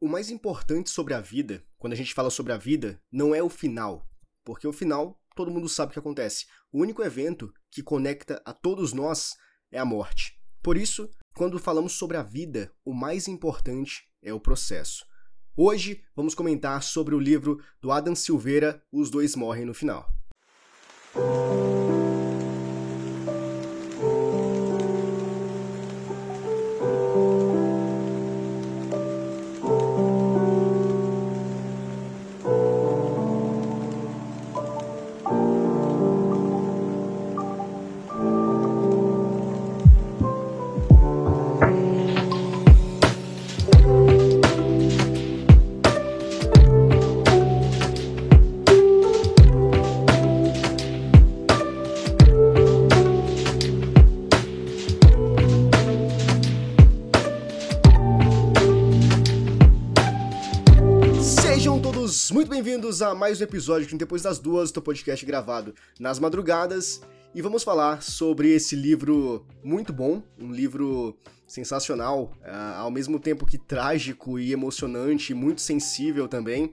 o mais importante sobre a vida, quando a gente fala sobre a vida, não é o final. Porque o final, todo mundo sabe o que acontece. O único evento que conecta a todos nós é a morte. Por isso, quando falamos sobre a vida, o mais importante é o processo. Hoje vamos comentar sobre o livro do Adam Silveira, Os Dois Morrem no Final. Bem-vindos a mais um episódio de Depois das Duas do podcast gravado nas madrugadas. E vamos falar sobre esse livro muito bom, um livro sensacional, uh, ao mesmo tempo que trágico e emocionante, muito sensível também,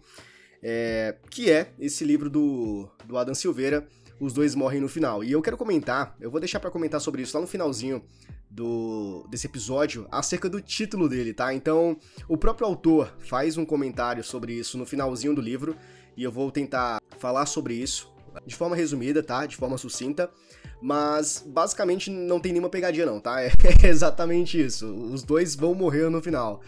é, que é esse livro do, do Adam Silveira, Os Dois Morrem no Final. E eu quero comentar, eu vou deixar para comentar sobre isso lá no finalzinho do, desse episódio acerca do título dele, tá? Então, o próprio autor faz um comentário sobre isso no finalzinho do livro e eu vou tentar falar sobre isso de forma resumida, tá? De forma sucinta, mas basicamente não tem nenhuma pegadinha não, tá? É exatamente isso. Os dois vão morrer no final.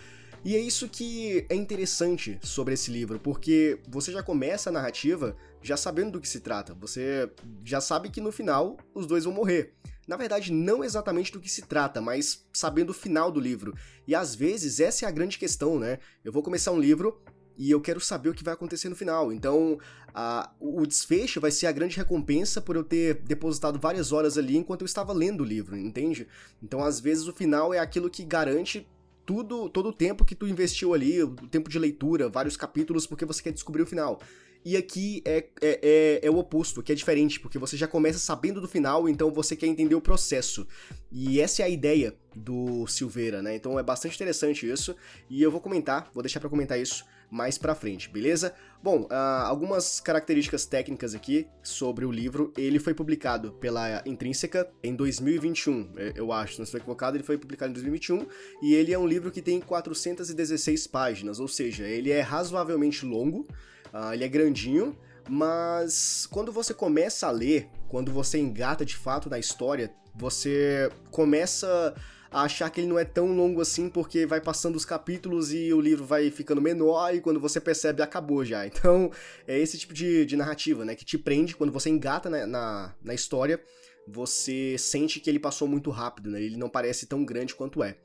E é isso que é interessante sobre esse livro, porque você já começa a narrativa já sabendo do que se trata. Você já sabe que no final os dois vão morrer. Na verdade, não exatamente do que se trata, mas sabendo o final do livro. E às vezes essa é a grande questão, né? Eu vou começar um livro e eu quero saber o que vai acontecer no final. Então, a, o desfecho vai ser a grande recompensa por eu ter depositado várias horas ali enquanto eu estava lendo o livro, entende? Então, às vezes, o final é aquilo que garante tudo, todo o tempo que tu investiu ali, o tempo de leitura, vários capítulos, porque você quer descobrir o final. E aqui é, é, é, é, o oposto, que é diferente, porque você já começa sabendo do final, então você quer entender o processo. E essa é a ideia do Silveira, né? Então é bastante interessante isso, e eu vou comentar, vou deixar para comentar isso mais pra frente, beleza? Bom, uh, algumas características técnicas aqui sobre o livro. Ele foi publicado pela Intrínseca em 2021, eu acho, se não estou equivocado, ele foi publicado em 2021 e ele é um livro que tem 416 páginas, ou seja, ele é razoavelmente longo, uh, ele é grandinho, mas quando você começa a ler, quando você engata de fato na história, você começa a achar que ele não é tão longo assim, porque vai passando os capítulos e o livro vai ficando menor e quando você percebe acabou já. Então, é esse tipo de, de narrativa, né? Que te prende quando você engata na, na, na história, você sente que ele passou muito rápido, né? Ele não parece tão grande quanto é.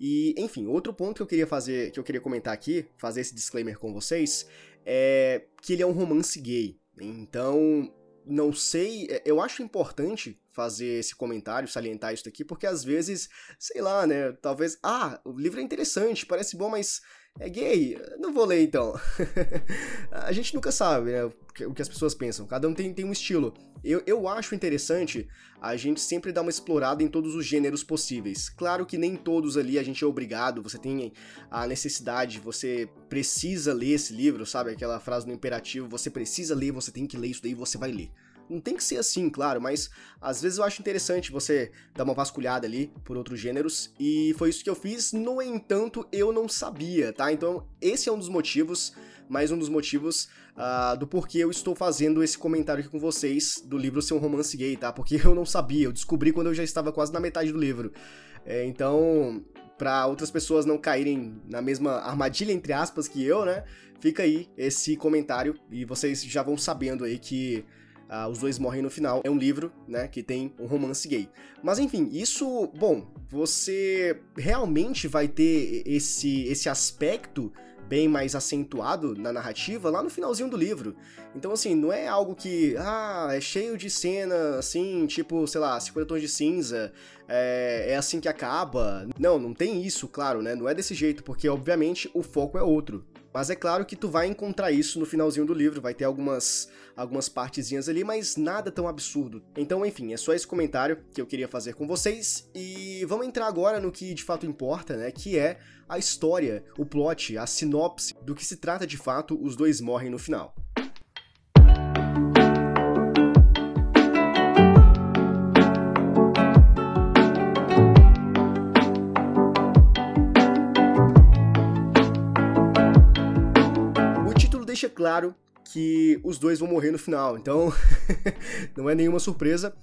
E, enfim, outro ponto que eu queria fazer, que eu queria comentar aqui, fazer esse disclaimer com vocês, é que ele é um romance gay. Então, não sei, é, eu acho importante fazer esse comentário, salientar isso aqui, porque às vezes, sei lá, né, talvez, ah, o livro é interessante, parece bom, mas é gay, não vou ler então. a gente nunca sabe, né, o que as pessoas pensam, cada um tem, tem um estilo. Eu, eu acho interessante a gente sempre dar uma explorada em todos os gêneros possíveis. Claro que nem todos ali a gente é obrigado, você tem a necessidade, você precisa ler esse livro, sabe? Aquela frase no imperativo, você precisa ler, você tem que ler isso daí, você vai ler. Não tem que ser assim, claro, mas às vezes eu acho interessante você dar uma vasculhada ali por outros gêneros, e foi isso que eu fiz, no entanto, eu não sabia, tá? Então, esse é um dos motivos, mais um dos motivos uh, do porquê eu estou fazendo esse comentário aqui com vocês do livro ser um romance gay, tá? Porque eu não sabia, eu descobri quando eu já estava quase na metade do livro. É, então, para outras pessoas não caírem na mesma armadilha, entre aspas, que eu, né? Fica aí esse comentário e vocês já vão sabendo aí que Uh, Os Dois Morrem no Final. É um livro, né, que tem um romance gay. Mas enfim, isso, bom, você realmente vai ter esse, esse aspecto bem mais acentuado na narrativa lá no finalzinho do livro. Então, assim, não é algo que, ah, é cheio de cena, assim, tipo, sei lá, 50 tons de cinza, é, é assim que acaba. Não, não tem isso, claro, né? Não é desse jeito, porque, obviamente, o foco é outro. Mas é claro que tu vai encontrar isso no finalzinho do livro, vai ter algumas, algumas partezinhas ali, mas nada tão absurdo. Então, enfim, é só esse comentário que eu queria fazer com vocês e vamos entrar agora no que de fato importa, né, que é a história, o plot, a sinopse do que se trata de fato Os Dois Morrem no Final. Deixa claro que os dois vão morrer no final, então não é nenhuma surpresa.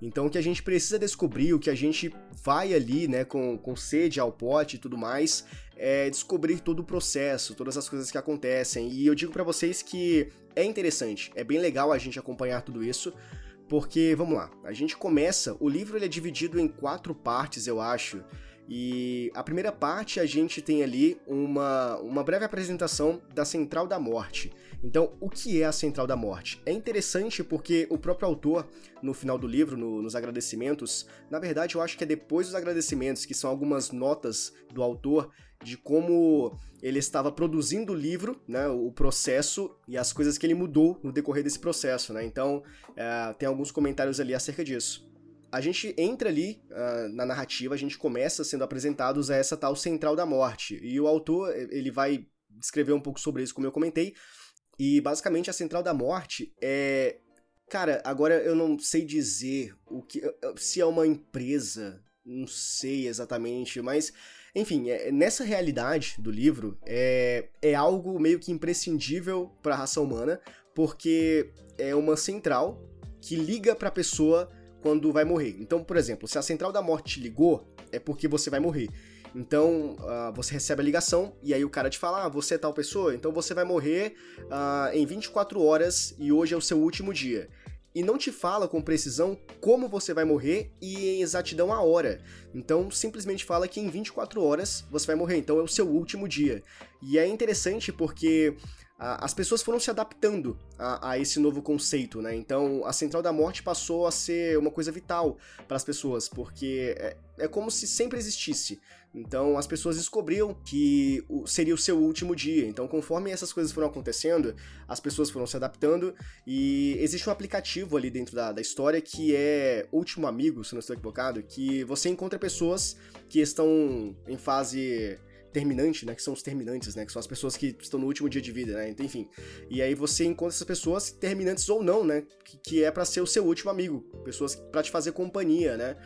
Então o que a gente precisa descobrir, o que a gente vai ali, né, com, com sede ao pote e tudo mais, é descobrir todo o processo, todas as coisas que acontecem. E eu digo para vocês que é interessante, é bem legal a gente acompanhar tudo isso, porque, vamos lá, a gente começa, o livro ele é dividido em quatro partes, eu acho, e a primeira parte a gente tem ali uma, uma breve apresentação da Central da Morte. Então, o que é a Central da Morte? É interessante porque o próprio autor, no final do livro, no, nos agradecimentos, na verdade eu acho que é depois dos agradecimentos, que são algumas notas do autor de como ele estava produzindo o livro, né, o processo e as coisas que ele mudou no decorrer desse processo, né? Então, é, tem alguns comentários ali acerca disso a gente entra ali uh, na narrativa, a gente começa sendo apresentados a essa tal central da morte. E o autor, ele vai descrever um pouco sobre isso, como eu comentei. E basicamente a central da morte é. Cara, agora eu não sei dizer o que. Se é uma empresa, não sei exatamente, mas. Enfim, é, nessa realidade do livro, é, é algo meio que imprescindível para a raça humana, porque é uma central que liga para a pessoa quando vai morrer. Então, por exemplo, se a central da morte te ligou, é porque você vai morrer. Então, uh, você recebe a ligação e aí o cara te fala: ah, você é tal pessoa, então você vai morrer uh, em 24 horas e hoje é o seu último dia. E não te fala com precisão como você vai morrer e em exatidão a hora. Então, simplesmente fala que em 24 horas você vai morrer, então é o seu último dia. E é interessante porque as pessoas foram se adaptando a, a, esse novo conceito, né? Então a Central da Morte passou a ser uma coisa vital para as pessoas, porque é, é, como se sempre existisse. Então as pessoas descobriam que seria o seu último dia. Então, conforme essas coisas foram acontecendo, as pessoas foram se adaptando e existe um aplicativo ali dentro da, da história que é Último Amigo, se não estou equivocado, que você encontra pessoas que estão em fase terminante, né? Que são os terminantes, né? Que são as pessoas que estão no último dia de vida, né? Então, enfim. E aí você encontra essas pessoas, terminantes ou não, né? Que, que é para ser o seu último amigo. Pessoas para te fazer companhia, né?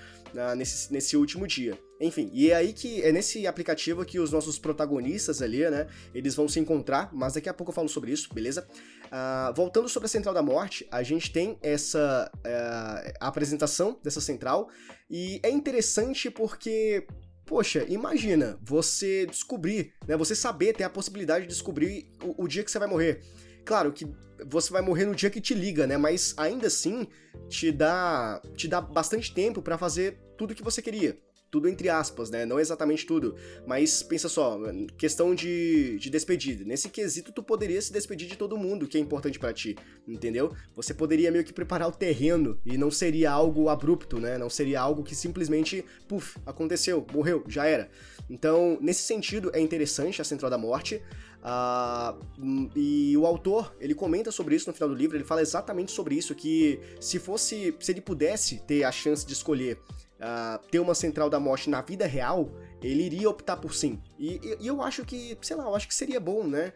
nesse, nesse último dia. Enfim, e é aí que é nesse aplicativo que os nossos protagonistas ali, né? Eles vão se encontrar, mas daqui a pouco eu falo sobre isso, beleza? Uh, voltando sobre a Central da Morte, a gente tem essa uh, apresentação dessa central e é interessante porque Poxa, imagina você descobrir, né? Você saber, ter a possibilidade de descobrir o, o dia que você vai morrer. Claro que você vai morrer no dia que te liga, né? Mas ainda assim te dá, te dá bastante tempo para fazer tudo o que você queria tudo entre aspas, né? Não exatamente tudo. Mas pensa só, questão de, de despedida. Nesse quesito, tu poderia se despedir de todo mundo que é importante para ti, entendeu? Você poderia meio que preparar o terreno e não seria algo abrupto, né? Não seria algo que simplesmente, puf, aconteceu, morreu, já era. Então, nesse sentido, é interessante a Central da Morte. Uh, e o autor, ele comenta sobre isso no final do livro, ele fala exatamente sobre isso, que se fosse, se ele pudesse ter a chance de escolher uh, ter uma central da morte na vida real, ele iria optar por sim. E, e, e eu acho que, sei lá, eu acho que seria bom, né?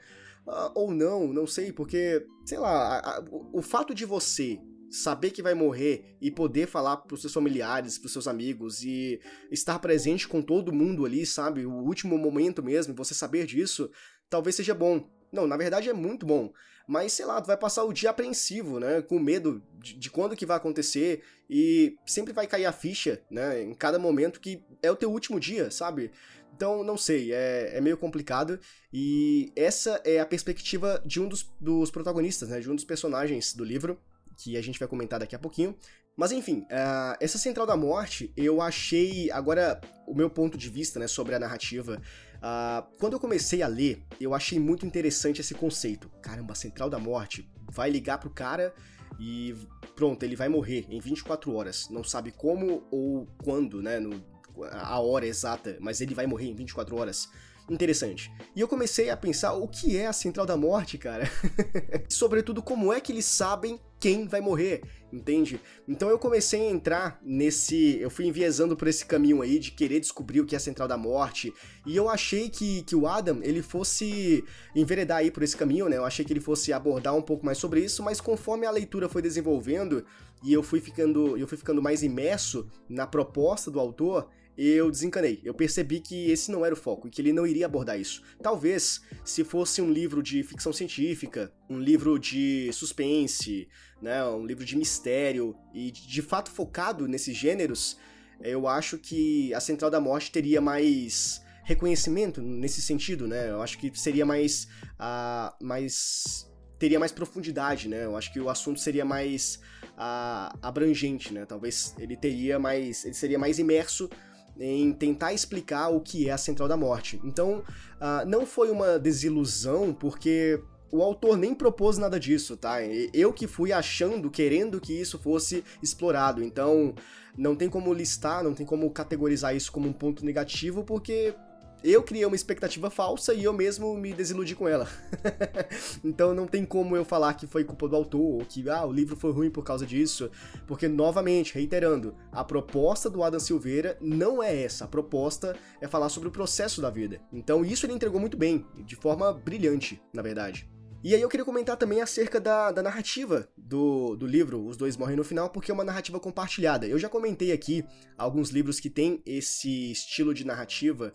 Uh, ou não, não sei, porque, sei lá, a, a, o, fato de você saber que vai morrer e poder falar pros seus familiares, pros seus amigos e estar presente com todo mundo ali, sabe? O último momento mesmo, você saber disso, talvez seja bom. Não, na verdade é muito bom. Mas, sei lá, tu vai passar o dia apreensivo, né? Com medo de, de, quando que vai acontecer. E sempre vai cair a ficha, né? Em cada momento que é o teu último dia, sabe? Então, não sei, é, é meio complicado. E essa é a perspectiva de um dos, dos protagonistas, né? De um dos personagens do livro, que a gente vai comentar daqui a pouquinho. Mas enfim, uh, essa Central da Morte, eu achei. Agora, o meu ponto de vista né, sobre a narrativa Uh, quando eu comecei a ler, eu achei muito interessante esse conceito. Caramba, a Central da Morte vai ligar pro cara e pronto, ele vai morrer em 24 horas. Não sabe como ou quando, né? No, a hora exata, mas ele vai morrer em 24 horas. interessante. E eu comecei a pensar o que é a Central da Morte, cara. Sobretudo, como é que eles sabem quem vai morrer, entende? Então eu comecei a entrar nesse. Eu fui enviesando por esse caminho aí de querer descobrir o que é a Central da Morte. E eu achei que, que o Adam ele fosse enveredar aí por esse caminho, né? Eu achei que ele fosse abordar um pouco mais sobre isso, mas conforme a leitura foi desenvolvendo e eu fui ficando, eu fui ficando mais imerso na proposta do autor, eu desencanei. Eu percebi que esse não era o foco e que ele não iria abordar isso. Talvez, se fosse um livro de ficção científica, um livro de suspense, né, um livro de mistério e de fato focado nesses gêneros, eu acho que a Central da Morte teria mais reconhecimento nesse sentido, né? Eu acho que seria mais, uh, mais teria mais profundidade, né? Eu acho que o assunto seria mais uh, abrangente, né? Talvez ele teria mais, ele seria mais imerso em tentar explicar o que é a Central da Morte. Então, uh, não foi uma desilusão, porque o autor nem propôs nada disso, tá? Eu que fui achando, querendo que isso fosse explorado. Então, não tem como listar, não tem como categorizar isso como um ponto negativo, porque eu criei uma expectativa falsa e eu mesmo me desiludi com ela. então não tem como eu falar que foi culpa do autor, ou que ah, o livro foi ruim por causa disso, porque novamente, reiterando, a proposta do Adam Silveira não é essa. A proposta é falar sobre o processo da vida. Então isso ele entregou muito bem, de forma brilhante, na verdade. E aí eu queria comentar também acerca da, da narrativa do, do livro Os Dois Morrem no Final, porque é uma narrativa compartilhada. Eu já comentei aqui alguns livros que têm esse estilo de narrativa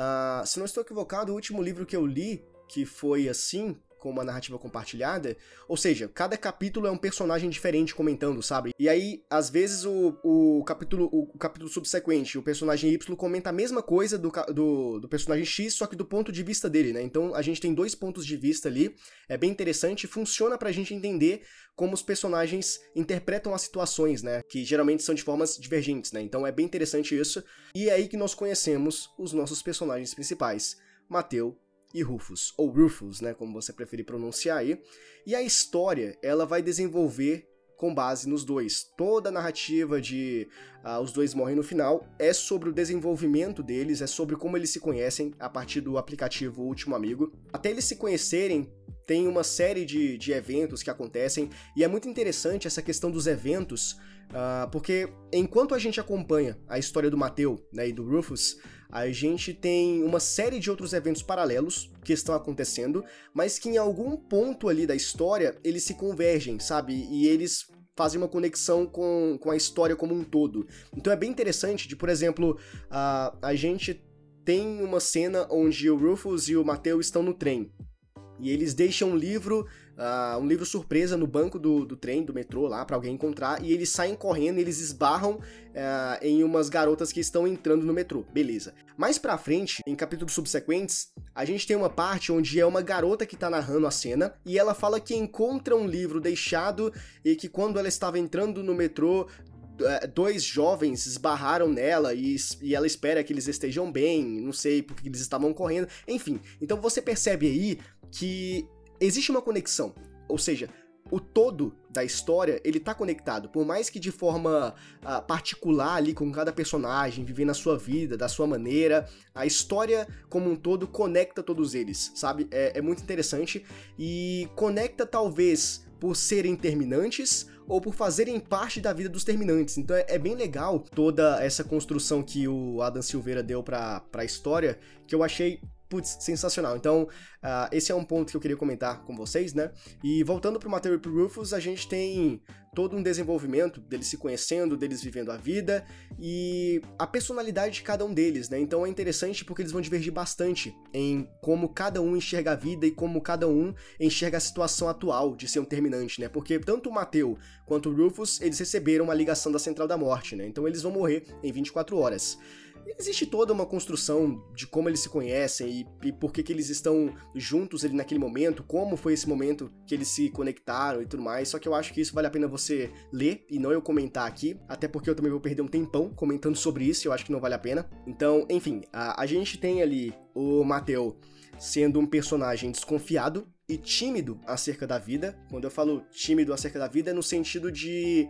Uh, se não estou equivocado, o último livro que eu li, que foi assim, com uma narrativa compartilhada, ou seja, cada capítulo é um personagem diferente comentando, sabe? E aí, às vezes, o, o, capítulo, o, capítulo subsequente, o personagem Y comenta a mesma coisa do, do, do, personagem X, só que do ponto de vista dele, né? Então a gente tem dois pontos de vista ali, é bem interessante, funciona pra gente entender como os personagens interpretam as situações, né? Que geralmente são de formas divergentes, né? Então é bem interessante isso. E é aí que nós conhecemos os nossos personagens principais, Mateu e Rufus, ou Rufus, né, como você preferir pronunciar aí. E a história, ela vai desenvolver com base nos dois. Toda a narrativa de uh, os dois morrem no final é sobre o desenvolvimento deles, é sobre como eles se conhecem a partir do aplicativo Último Amigo. Até eles se conhecerem, tem uma série de, de eventos que acontecem, e é muito interessante essa questão dos eventos, uh, porque enquanto a gente acompanha a história do Mateu né, e do Rufus, a gente tem uma série de outros eventos paralelos que estão acontecendo, mas que em algum ponto ali da história eles se convergem, sabe? E eles fazem uma conexão com, com a história como um todo. Então é bem interessante de, por exemplo, a, a gente tem uma cena onde o Rufus e o Mateu estão no trem. E eles deixam um livro uh, um livro surpresa no banco do, do trem, do metrô lá, para alguém encontrar, e eles saem correndo e eles esbarram uh, em umas garotas que estão entrando no metrô. Beleza. Mais pra frente, em capítulos subsequentes, a gente tem uma parte onde é uma garota que tá narrando a cena, e ela fala que encontra um livro deixado e que quando ela estava entrando no metrô, dois jovens esbarraram nela e, e, ela espera que eles estejam bem, não sei porque eles estavam correndo, enfim. Então você percebe aí que existe uma conexão, ou seja, o todo da história, ele tá conectado, por mais que de forma uh, particular ali com cada personagem, vivendo a sua vida, da sua maneira, a história como um todo conecta todos eles, sabe? É, é muito interessante e conecta talvez por serem terminantes ou por fazerem parte da vida dos terminantes. Então é, é, bem legal toda essa construção que o Adam Silveira deu pra, pra história, que eu achei putz, sensacional. Então, uh, esse é um ponto que eu queria comentar com vocês, né? E voltando pro Mateo e pro Rufus, a gente tem todo um desenvolvimento deles se conhecendo, deles vivendo a vida e a personalidade de cada um deles, né? Então é interessante porque eles vão divergir bastante em como cada um enxerga a vida e como cada um enxerga a situação atual de ser um terminante, né? Porque tanto o Mateu quanto o Rufus, eles receberam uma ligação da Central da Morte, né? Então eles vão morrer em 24 horas. Existe toda uma construção de como eles se conhecem e, e por que, que eles estão juntos ali naquele momento, como foi esse momento que eles se conectaram e tudo mais. Só que eu acho que isso vale a pena você ler e não eu comentar aqui, até porque eu também vou perder um tempão comentando sobre isso, eu acho que não vale a pena. Então, enfim, a, a gente tem ali o Mateu sendo um personagem desconfiado e tímido acerca da vida. Quando eu falo tímido acerca da vida, é no sentido de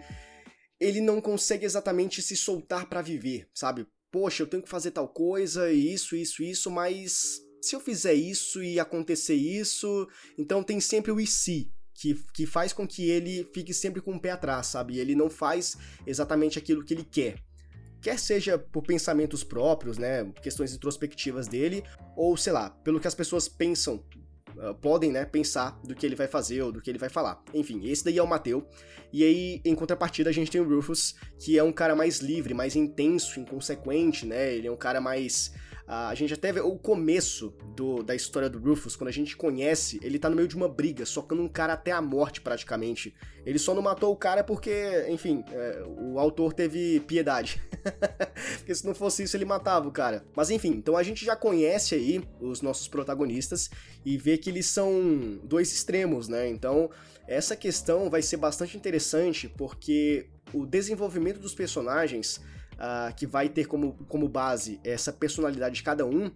ele não consegue exatamente se soltar para viver, sabe? Poxa, eu tenho que fazer tal coisa, isso, isso, isso, mas se eu fizer isso e acontecer isso, então tem sempre o e se, que, que faz com que ele fique sempre com o pé atrás, sabe? Ele não faz exatamente aquilo que ele quer. Quer seja por pensamentos próprios, né, questões introspectivas dele, ou sei lá, pelo que as pessoas pensam Uh, podem, né, pensar do que ele vai fazer ou do que ele vai falar. Enfim, esse daí é o Mateu. E aí, em contrapartida, a gente tem o Rufus, que é um cara mais livre, mais intenso, inconsequente, né? Ele é um cara mais a gente até vê o começo do, da história do Rufus, quando a gente conhece, ele tá no meio de uma briga, socando um cara até a morte praticamente. Ele só não matou o cara porque, enfim, é, o autor teve piedade. porque se não fosse isso, ele matava o cara. Mas enfim, então a gente já conhece aí os nossos protagonistas e vê que eles são dois extremos, né? Então, essa questão vai ser bastante interessante porque o desenvolvimento dos personagens uh, que vai ter como, como base essa personalidade de cada um,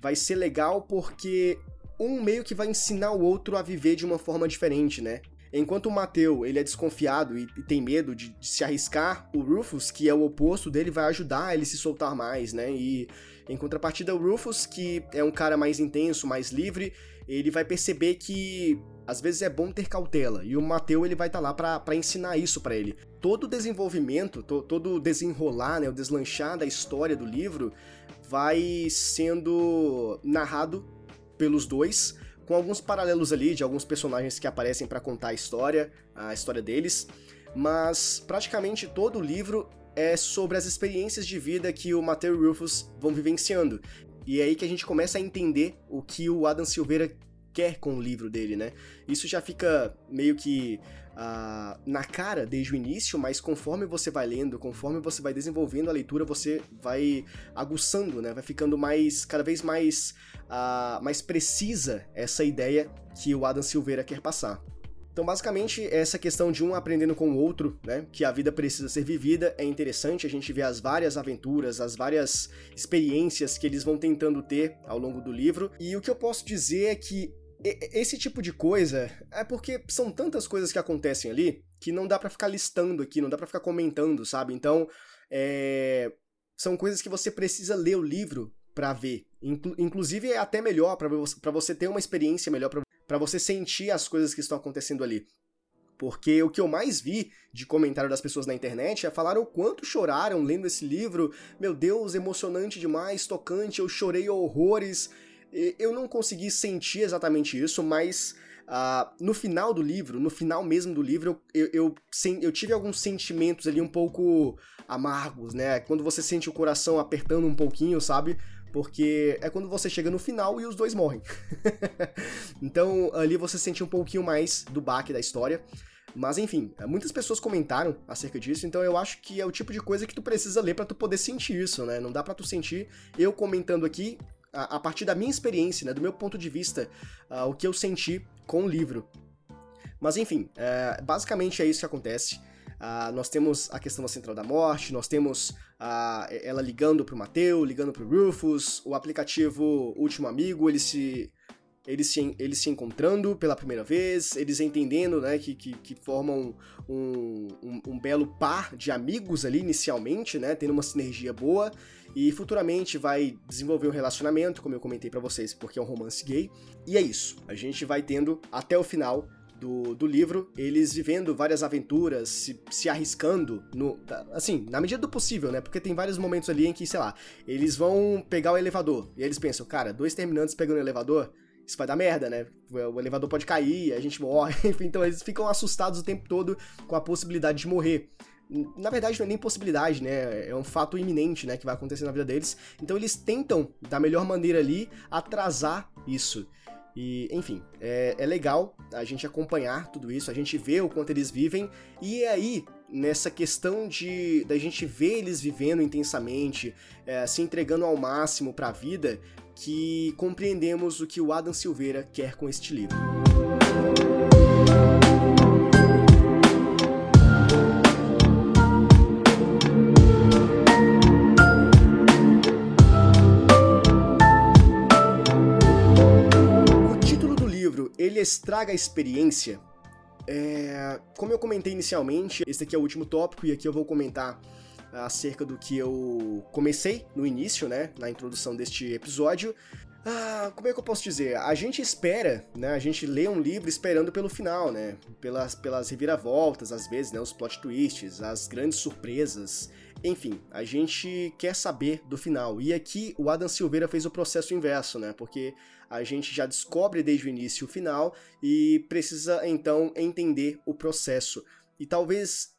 vai ser legal porque um meio que vai ensinar o outro a viver de uma forma diferente, né? Enquanto o Mateu, ele é desconfiado e, e tem medo de, de, se arriscar, o Rufus, que é o oposto dele, vai ajudar ele se soltar mais, né? E em contrapartida, o Rufus, que é um cara mais intenso, mais livre, ele vai perceber que às vezes é bom ter cautela, e o Mateu ele vai estar tá lá para ensinar isso para ele. Todo o desenvolvimento, to, todo o desenrolar, né, o deslanchar da história do livro vai sendo narrado pelos dois, com alguns paralelos ali de alguns personagens que aparecem para contar a história, a história deles, mas praticamente todo o livro é sobre as experiências de vida que o Mateu e Rufus vão vivenciando. E é aí que a gente começa a entender o que o Adam Silveira quer com o livro dele, né? Isso já fica meio que uh, na cara desde o início, mas conforme você vai lendo, conforme você vai desenvolvendo a leitura, você vai aguçando, né? Vai ficando mais, cada vez mais, uh, mais precisa essa ideia que o Adam Silveira quer passar. Então, basicamente, essa questão de um aprendendo com o outro, né? Que a vida precisa ser vivida é interessante. A gente vê as várias aventuras, as várias experiências que eles vão tentando ter ao longo do livro. E o que eu posso dizer é que esse tipo de coisa é porque são tantas coisas que acontecem ali que não dá para ficar listando aqui, não dá para ficar comentando, sabe? Então, é... são coisas que você precisa ler o livro para ver. Inclu inclusive é até melhor para você, você ter uma experiência melhor para você sentir as coisas que estão acontecendo ali. Porque o que eu mais vi de comentário das pessoas na internet é falar o quanto choraram lendo esse livro. Meu Deus, emocionante demais, tocante, eu chorei horrores. Eu não consegui sentir exatamente isso, mas uh, no final do livro, no final mesmo do livro, eu, eu, eu, eu tive alguns sentimentos ali um pouco amargos, né? Quando você sente o coração apertando um pouquinho, sabe? porque é quando você chega no final e os dois morrem. então ali você sente um pouquinho mais do baque da história. Mas enfim, muitas pessoas comentaram acerca disso, então eu acho que é o tipo de coisa que tu precisa ler para tu poder sentir isso, né? Não dá para tu sentir eu comentando aqui a, partir da minha experiência, né, do meu ponto de vista, uh, o que eu senti com o livro. Mas enfim, uh, basicamente é isso que acontece. Uh, nós temos a questão da Central da Morte, nós temos uh, ela ligando pro Mateu, ligando pro Rufus, o aplicativo Último Amigo, ele se, eles se, eles se encontrando pela primeira vez, eles entendendo né, que, que, que formam um, um, um, belo par de amigos ali inicialmente, né, tendo uma sinergia boa, e futuramente vai desenvolver um relacionamento, como eu comentei para vocês, porque é um romance gay. E é isso, a gente vai tendo até o final do, do livro, eles vivendo várias aventuras, se, se arriscando, no, assim, na medida do possível, né? Porque tem vários momentos ali em que, sei lá, eles vão pegar o elevador, e eles pensam, cara, dois terminantes pegando o elevador, isso vai dar merda, né? O elevador pode cair, a gente morre, enfim, então eles ficam assustados o tempo todo com a possibilidade de morrer. Na verdade, não é nem possibilidade, né? É um fato iminente, né? Que vai acontecer na vida deles. Então eles tentam, da melhor maneira ali, atrasar isso. E, enfim, é, é legal a gente acompanhar tudo isso, a gente vê o quanto eles vivem, e é aí, nessa questão de da gente ver eles vivendo intensamente, é, se entregando ao máximo para a vida, que compreendemos o que o Adam Silveira quer com este livro. ele estraga a experiência. É, como eu comentei inicialmente, esse aqui é o último tópico e aqui eu vou comentar acerca do que eu comecei no início, né, na introdução deste episódio. Ah, como é que eu posso dizer? A gente espera, né? A gente lê um livro esperando pelo final, né? Pelas, pelas reviravoltas, às vezes, né? Os plot twists, as grandes surpresas. Enfim, a gente quer saber do final. E aqui o Adam Silveira fez o processo inverso, né? Porque a gente já descobre desde o início o final e precisa então entender o processo. E talvez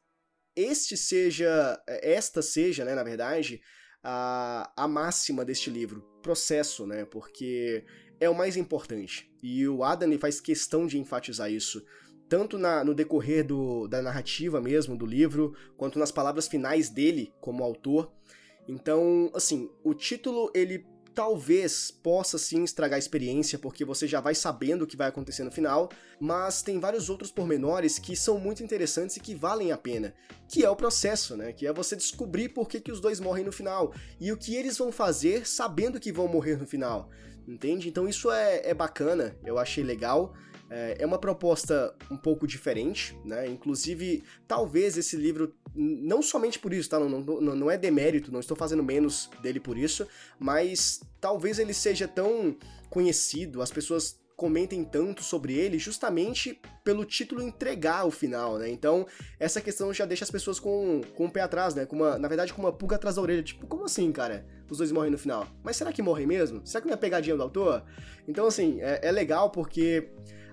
este seja, esta seja, né, na verdade, a, a máxima deste livro, processo, né? Porque é o mais importante. E o Adam faz questão de enfatizar isso tanto na, no decorrer do, da narrativa mesmo do livro, quanto nas palavras finais dele como autor. Então, assim, o título ele talvez possa sim estragar a experiência, porque você já vai sabendo o que vai acontecer no final, mas tem vários outros pormenores que são muito interessantes e que valem a pena, que é o processo, né? Que é você descobrir por que, que os dois morrem no final e o que eles vão fazer sabendo que vão morrer no final, entende? Então isso é, é bacana, eu achei legal. É, é uma proposta um pouco diferente, né? Inclusive, talvez esse livro, não somente por isso, tá? Não, não, não é demérito, não estou fazendo menos dele por isso, mas talvez ele seja tão conhecido, as pessoas comentem tanto sobre ele justamente pelo título entregar o final, né? Então, essa questão já deixa as pessoas com, com o pé atrás, né? Com uma, na verdade, com uma pulga atrás da orelha. Tipo, como assim, cara? Os dois morrem no final. Mas será que morrem mesmo? Será que não é pegadinha do autor? Então, assim, é, é legal porque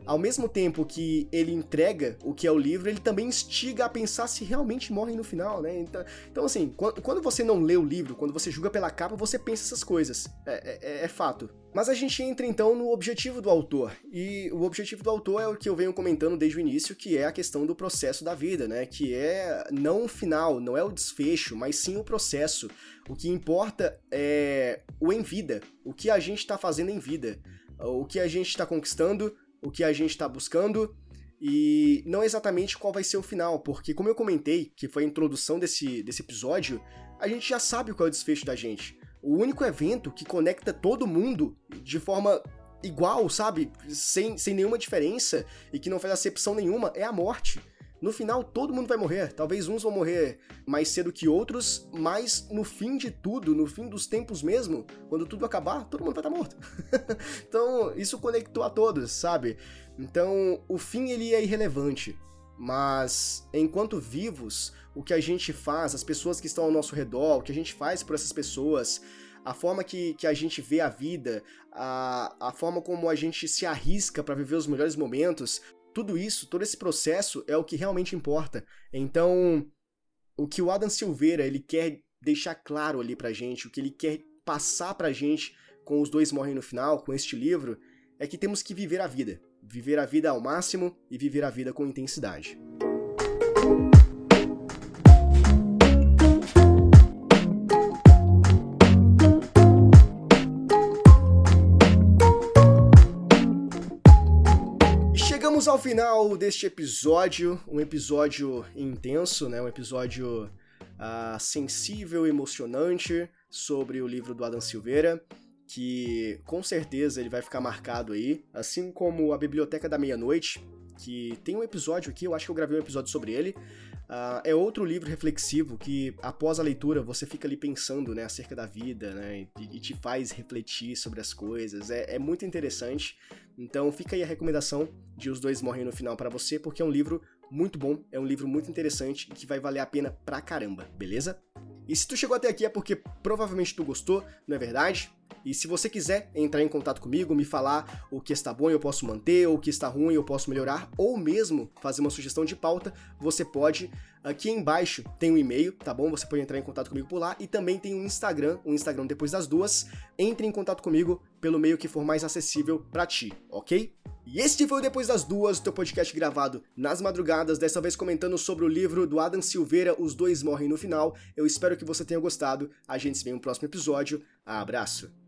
ao mesmo tempo que ele entrega o que é o livro, ele também instiga a pensar se realmente morrem no final, né? Então, então assim, quando você não lê o livro, quando você julga pela capa, você pensa essas coisas. É, é, é fato. Mas a gente entra então no objetivo do autor. E o objetivo do autor é o que eu venho comentando desde o início, que é a questão do processo da vida, né? Que é não o final, não é o desfecho, mas sim o processo. O que importa é o em vida, o que a gente está fazendo em vida, o que a gente está conquistando, o que a gente está buscando e não exatamente qual vai ser o final, porque como eu comentei, que foi a introdução desse, desse episódio, a gente já sabe qual é o desfecho da gente. O único evento que conecta todo mundo de forma igual, sabe? Sem, sem nenhuma diferença e que não faz acepção nenhuma é a morte. No final, todo mundo vai morrer. Talvez uns vão morrer mais cedo que outros, mas no fim de tudo, no fim dos tempos mesmo, quando tudo acabar, todo mundo vai estar morto. então, isso conectou a todos, sabe? Então, o fim ele é irrelevante. Mas, enquanto vivos, o que a gente faz, as pessoas que estão ao nosso redor, o que a gente faz por essas pessoas, a forma que, que a gente vê a vida, a, a forma como a gente se arrisca para viver os melhores momentos, tudo isso, todo esse processo é o que realmente importa. Então, o que o Adam Silveira ele quer deixar claro ali pra gente, o que ele quer passar pra gente com os dois morrem no final, com este livro, é que temos que viver a vida. Viver a vida ao máximo e viver a vida com intensidade. Chegamos ao final deste episódio, um episódio intenso, né? Um episódio uh, sensível, emocionante sobre o livro do Adam Silveira, que com certeza ele vai ficar marcado aí, assim como a Biblioteca da Meia-Noite, que tem um episódio aqui, eu acho que eu gravei um episódio sobre ele. Uh, é outro livro reflexivo que, após a leitura, você fica ali pensando né, acerca da vida, né? E, e te faz refletir sobre as coisas. É, é, muito interessante. Então fica aí a recomendação de Os Dois Morrem no Final para você, porque é um livro muito bom, é um livro muito interessante e que vai valer a pena pra caramba, beleza? E se tu chegou até aqui é porque provavelmente tu gostou, não é verdade? E se você quiser entrar em contato comigo, me falar o que está bom eu posso manter, o que está ruim eu posso melhorar, ou mesmo fazer uma sugestão de pauta, você pode. Aqui embaixo tem um e-mail, tá bom? Você pode entrar em contato comigo por lá e também tem um Instagram, o um Instagram depois das duas. Entre em contato comigo pelo meio que for mais acessível para ti, ok? E este foi o Depois das Duas, teu podcast gravado nas madrugadas, dessa vez comentando sobre o livro do Adam Silveira, Os Dois Morrem no Final. Eu espero que você tenha gostado. A gente se vê no próximo episódio. Abraço!